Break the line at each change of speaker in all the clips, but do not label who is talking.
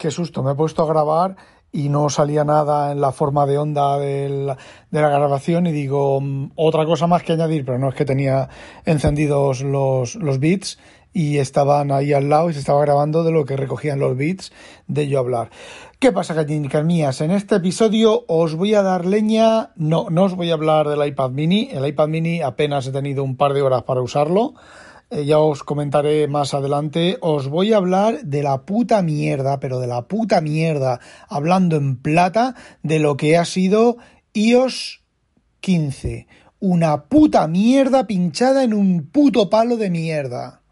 qué susto, me he puesto a grabar y no salía nada en la forma de onda de la grabación y digo mm, otra cosa más que añadir, pero no es que tenía encendidos los, los beats y estaban ahí al lado y se estaba grabando de lo que recogían los beats de yo hablar. ¿Qué pasa, gallinicas mías? En este episodio os voy a dar leña, no, no os voy a hablar del iPad mini, el iPad mini apenas he tenido un par de horas para usarlo, eh, ya os comentaré más adelante, os voy a hablar de la puta mierda, pero de la puta mierda, hablando en plata, de lo que ha sido iOS 15. Una puta mierda pinchada en un puto palo de mierda.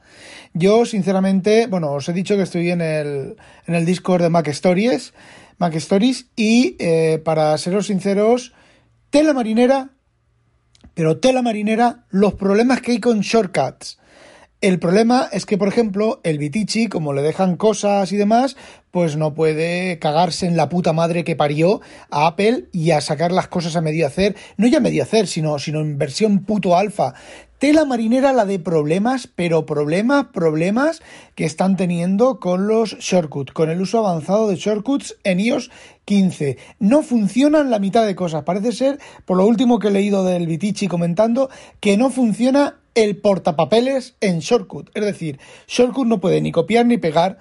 Yo, sinceramente, bueno, os he dicho que estoy en el, en el Discord de Mac Stories, Mac Stories, y eh, para seros sinceros, tela marinera, pero tela marinera, los problemas que hay con shortcuts. El problema es que, por ejemplo, el Vitici, como le dejan cosas y demás, pues no puede cagarse en la puta madre que parió a Apple y a sacar las cosas a medio hacer. No ya a medio hacer, sino, sino en versión puto alfa. Tela marinera la de problemas, pero problemas, problemas que están teniendo con los shortcuts, con el uso avanzado de shortcuts en iOS 15. No funcionan la mitad de cosas. Parece ser, por lo último que he leído del Vitici comentando, que no funciona el portapapeles en Shortcut. Es decir, Shortcut no puede ni copiar ni pegar.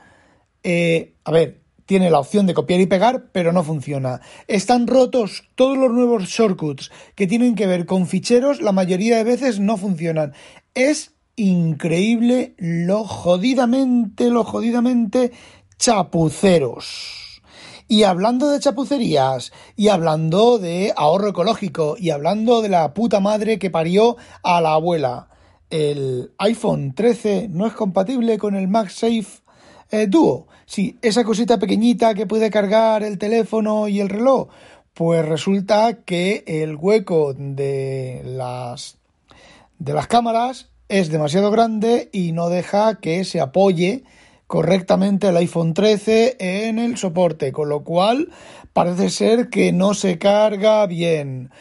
Eh, a ver, tiene la opción de copiar y pegar, pero no funciona. Están rotos todos los nuevos shortcuts que tienen que ver con ficheros, la mayoría de veces no funcionan. Es increíble lo jodidamente, lo jodidamente chapuceros. Y hablando de chapucerías, y hablando de ahorro ecológico, y hablando de la puta madre que parió a la abuela, el iPhone 13 no es compatible con el MagSafe eh, Duo. Sí, esa cosita pequeñita que puede cargar el teléfono y el reloj. Pues resulta que el hueco de las de las cámaras es demasiado grande y no deja que se apoye correctamente el iPhone 13 en el soporte, con lo cual parece ser que no se carga bien.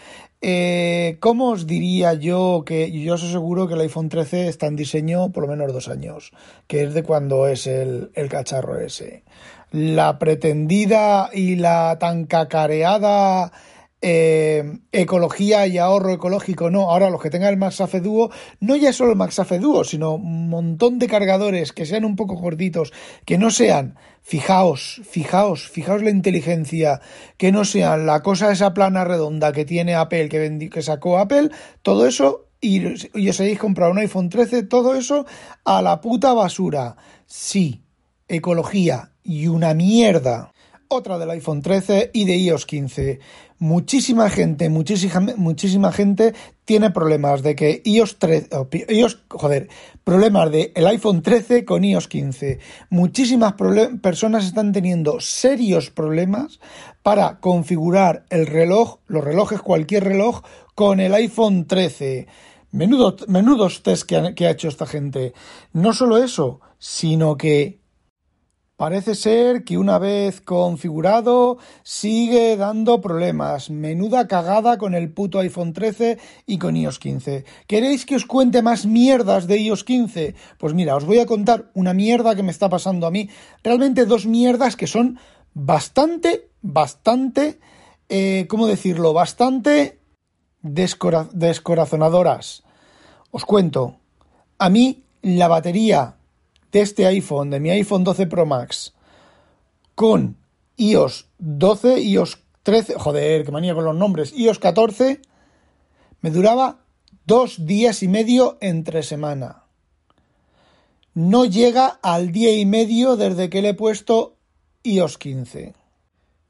Eh, ¿Cómo os diría yo que yo os aseguro que el iPhone 13 está en diseño por lo menos dos años, que es de cuando es el, el cacharro ese? La pretendida y la tan cacareada eh, ecología y ahorro ecológico, no. Ahora los que tengan el MagSafe Duo, no ya solo el Duo, sino un montón de cargadores que sean un poco gorditos, que no sean, fijaos, fijaos, fijaos la inteligencia, que no sean la cosa esa plana redonda que tiene Apple, que, que sacó Apple, todo eso y, os habéis comprado un iPhone 13, todo eso a la puta basura. Sí, ecología y una mierda otra del iPhone 13 y de iOS 15. Muchísima gente, muchísima, gente tiene problemas de que iOS 13, iOS, joder, problemas de el iPhone 13 con iOS 15. Muchísimas personas están teniendo serios problemas para configurar el reloj, los relojes, cualquier reloj, con el iPhone 13. Menudo, menudos test que ha hecho esta gente. No solo eso, sino que Parece ser que una vez configurado sigue dando problemas. Menuda cagada con el puto iPhone 13 y con iOS 15. ¿Queréis que os cuente más mierdas de iOS 15? Pues mira, os voy a contar una mierda que me está pasando a mí. Realmente dos mierdas que son bastante, bastante, eh, ¿cómo decirlo? Bastante descorazonadoras. Os cuento. A mí la batería este iPhone, de mi iPhone 12 Pro Max, con iOS 12, iOS 13, joder, qué manía con los nombres, iOS 14, me duraba dos días y medio entre semana. No llega al día y medio desde que le he puesto iOS 15.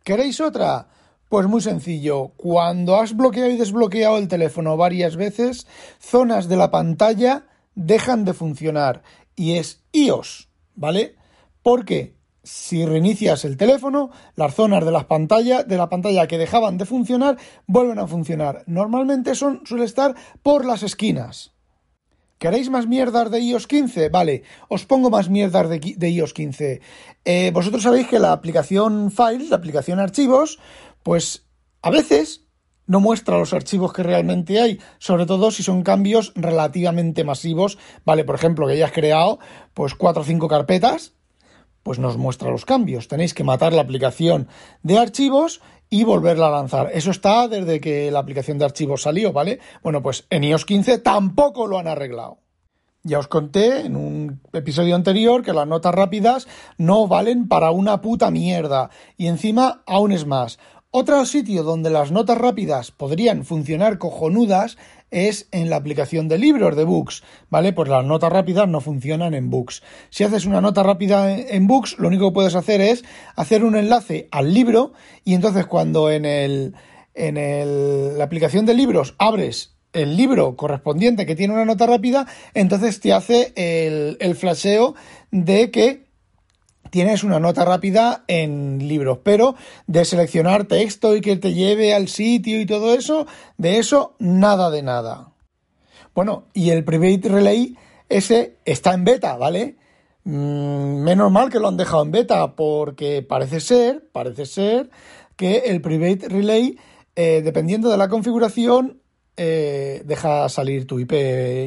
¿Queréis otra? Pues muy sencillo, cuando has bloqueado y desbloqueado el teléfono varias veces, zonas de la pantalla dejan de funcionar y es iOS, ¿vale? Porque si reinicias el teléfono, las zonas de, las pantallas, de la pantalla que dejaban de funcionar vuelven a funcionar. Normalmente son, suele estar por las esquinas. ¿Queréis más mierdas de iOS 15? Vale, os pongo más mierdas de, iOS 15. Eh, vosotros sabéis que la aplicación Files, la aplicación Archivos, pues a veces no muestra los archivos que realmente hay, sobre todo si son cambios relativamente masivos, ¿vale? Por ejemplo, que hayas creado pues cuatro o cinco carpetas, pues nos muestra los cambios. Tenéis que matar la aplicación de archivos y volverla a lanzar. Eso está desde que la aplicación de archivos salió, ¿vale? Bueno, pues en iOS 15 tampoco lo han arreglado. Ya os conté en un episodio anterior que las notas rápidas no valen para una puta mierda. Y encima, aún es más. Otro sitio donde las notas rápidas podrían funcionar cojonudas es en la aplicación de libros de Books, ¿vale? Pues las notas rápidas no funcionan en Books. Si haces una nota rápida en Books, lo único que puedes hacer es hacer un enlace al libro y entonces cuando en el en el, la aplicación de libros abres el libro correspondiente que tiene una nota rápida, entonces te hace el, el flasheo de que tienes una nota rápida en libros, pero de seleccionar texto y que te lleve al sitio y todo eso, de eso nada de nada. Bueno, y el Private Relay ese está en beta, ¿vale? Mm, menos mal que lo han dejado en beta porque parece ser, parece ser que el Private Relay, eh, dependiendo de la configuración, eh, deja salir tu IP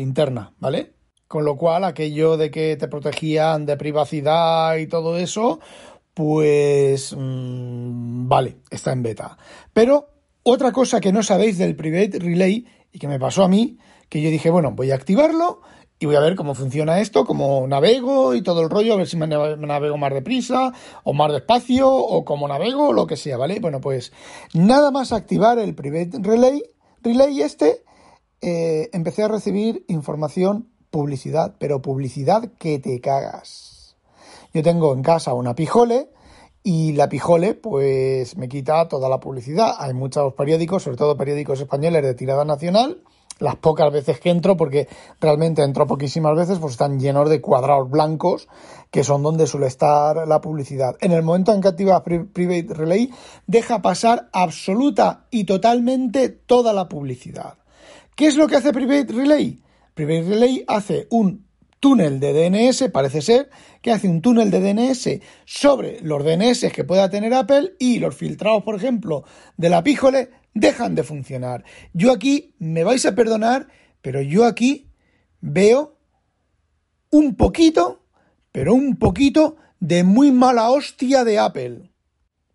interna, ¿vale? Con lo cual, aquello de que te protegían de privacidad y todo eso, pues mmm, vale, está en beta. Pero otra cosa que no sabéis del Private Relay y que me pasó a mí, que yo dije, bueno, voy a activarlo y voy a ver cómo funciona esto, cómo navego y todo el rollo, a ver si me navego más deprisa o más despacio o cómo navego lo que sea, ¿vale? Bueno, pues nada más activar el Private Relay, Relay este, eh, empecé a recibir información publicidad, pero publicidad que te cagas. Yo tengo en casa una pijole y la pijole pues me quita toda la publicidad. Hay muchos periódicos, sobre todo periódicos españoles de tirada nacional, las pocas veces que entro, porque realmente entro poquísimas veces, pues están llenos de cuadrados blancos, que son donde suele estar la publicidad. En el momento en que activa Private Relay, deja pasar absoluta y totalmente toda la publicidad. ¿Qué es lo que hace Private Relay? Private Relay hace un túnel de DNS, parece ser, que hace un túnel de DNS sobre los DNS que pueda tener Apple y los filtrados, por ejemplo, de la píjole dejan de funcionar. Yo aquí, me vais a perdonar, pero yo aquí veo un poquito, pero un poquito de muy mala hostia de Apple.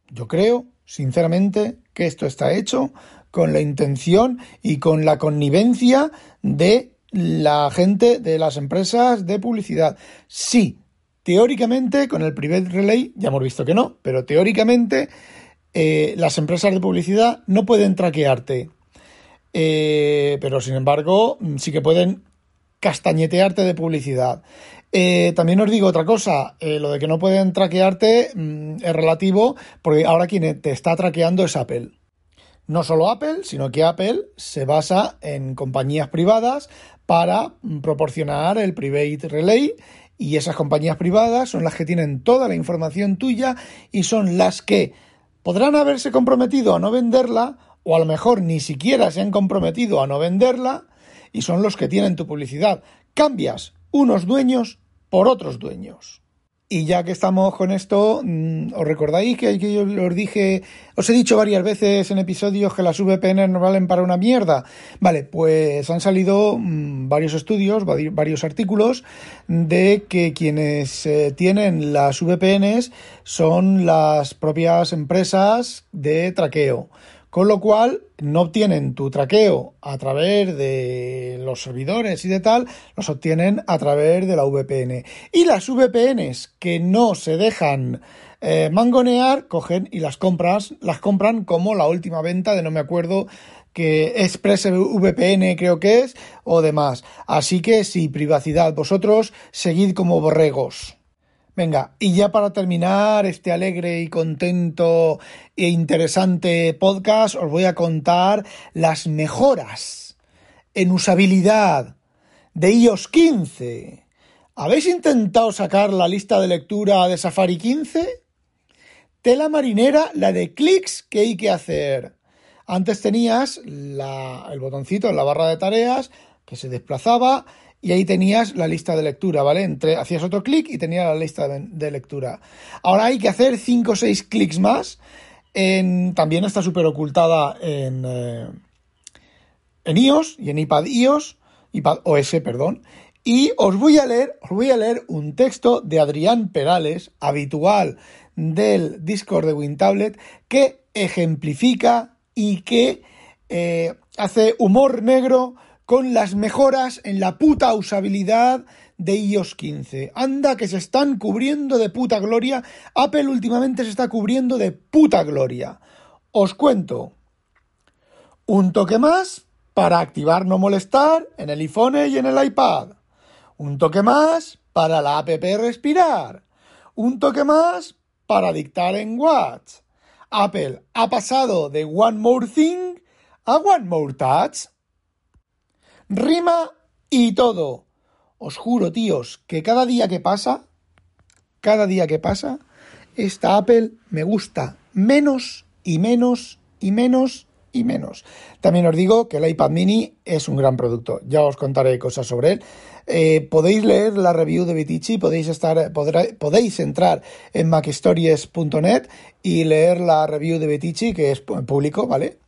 Yo creo, sinceramente, que esto está hecho con la intención y con la connivencia de la gente de las empresas de publicidad. Sí, teóricamente con el Private Relay, ya hemos visto que no, pero teóricamente eh, las empresas de publicidad no pueden traquearte. Eh, pero sin embargo, sí que pueden castañetearte de publicidad. Eh, también os digo otra cosa, lo de que no pueden traquearte mm, es relativo, porque ahora quien te está traqueando es Apple. No solo Apple, sino que Apple se basa en compañías privadas para proporcionar el Private Relay y esas compañías privadas son las que tienen toda la información tuya y son las que podrán haberse comprometido a no venderla o a lo mejor ni siquiera se han comprometido a no venderla y son los que tienen tu publicidad. Cambias unos dueños por otros dueños. Y ya que estamos con esto, mm, ¿os recordáis que, yo os dije, os he dicho varias veces en episodios que las VPN no valen para una mierda? Vale, pues han salido mm, varios estudios, varios artículos de que quienes eh, tienen las VPNs son las propias empresas de traqueo con lo cual no obtienen tu traqueo a través de los servidores y de tal, los obtienen a través de la VPN. Y las VPNs que no se dejan eh, mangonear, cogen y las compras, las compran como la última venta de no me acuerdo que VPN creo que es o demás. Así que sí, privacidad, vosotros seguid como borregos. Venga, y ya para terminar este alegre y contento e interesante podcast, os voy a contar las mejoras en usabilidad de iOS 15. ¿Habéis intentado sacar la lista de lectura de Safari 15? Tela marinera, la de clics que hay que hacer. Antes tenías el botoncito en la barra de tareas que se desplazaba y ahí tenías la lista de lectura, ¿vale? Hacías otro clic y tenías la lista de, lectura. Ahora hay que hacer 5 o 6 clics más. También está súper ocultada en, eh, en iOS y en iPad iOS, OS, perdón. Y os voy a leer, os voy a leer un texto de Adrián Perales, habitual del Discord de WinTablet, que ejemplifica y que eh, hace humor negro con las mejoras en la puta usabilidad de iOS 15. Anda que se están cubriendo de puta gloria. Apple últimamente se está cubriendo de puta gloria. Os cuento. Un toque más para activar no molestar en el iPhone y en el iPad. Un toque más para la app respirar. Un toque más para dictar en Watch. Apple ha pasado de One More Thing a One More Touch. Rima y todo. Os juro, tíos, que cada día que pasa, cada día que pasa, esta Apple me gusta menos y menos y menos y menos. También os digo que el iPad mini es un gran producto. Ya os contaré cosas sobre él. Eh, podéis leer la review de Vitici, podéis, estar, podéis entrar en macstories.net y leer la review de Vitici, que es público, ¿vale?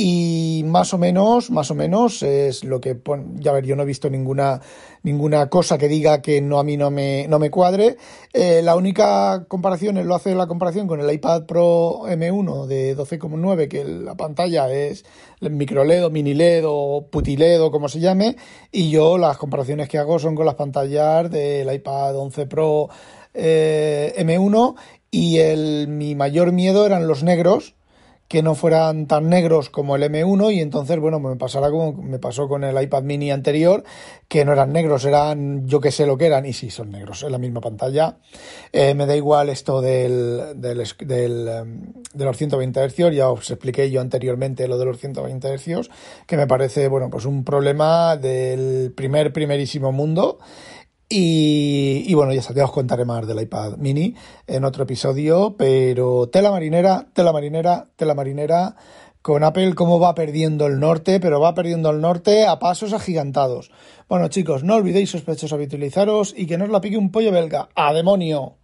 y más o menos, más o menos es lo que ya ver, yo no he visto ninguna ninguna cosa que diga que no a mí no me no me cuadre. Eh, la única comparación lo hace la comparación con el iPad Pro M1 de 12,9 que la pantalla es micro LED o mini LED o puti LED o como se llame y yo las comparaciones que hago son con las pantallas del iPad 11 Pro eh, M1 y el mi mayor miedo eran los negros que no fueran tan negros como el M1 y entonces, bueno, me pasará como me pasó con el iPad mini anterior, que no eran negros, eran yo que sé lo que eran, y sí, son negros, en la misma pantalla. Eh, me da igual esto del, del, de los 120 Hz, ya os expliqué yo anteriormente lo de los 120 Hz, que me parece, bueno, pues un problema del primer, primerísimo mundo y, bueno, ya, ya os contaré más del iPad mini en otro episodio, pero tela marinera, tela marinera, tela marinera, con Apple cómo va perdiendo el norte, pero va perdiendo el norte a pasos agigantados. Bueno chicos, no olvidéis sospechosos habitualizaros y que no os la pique un pollo belga. ¡A demonio!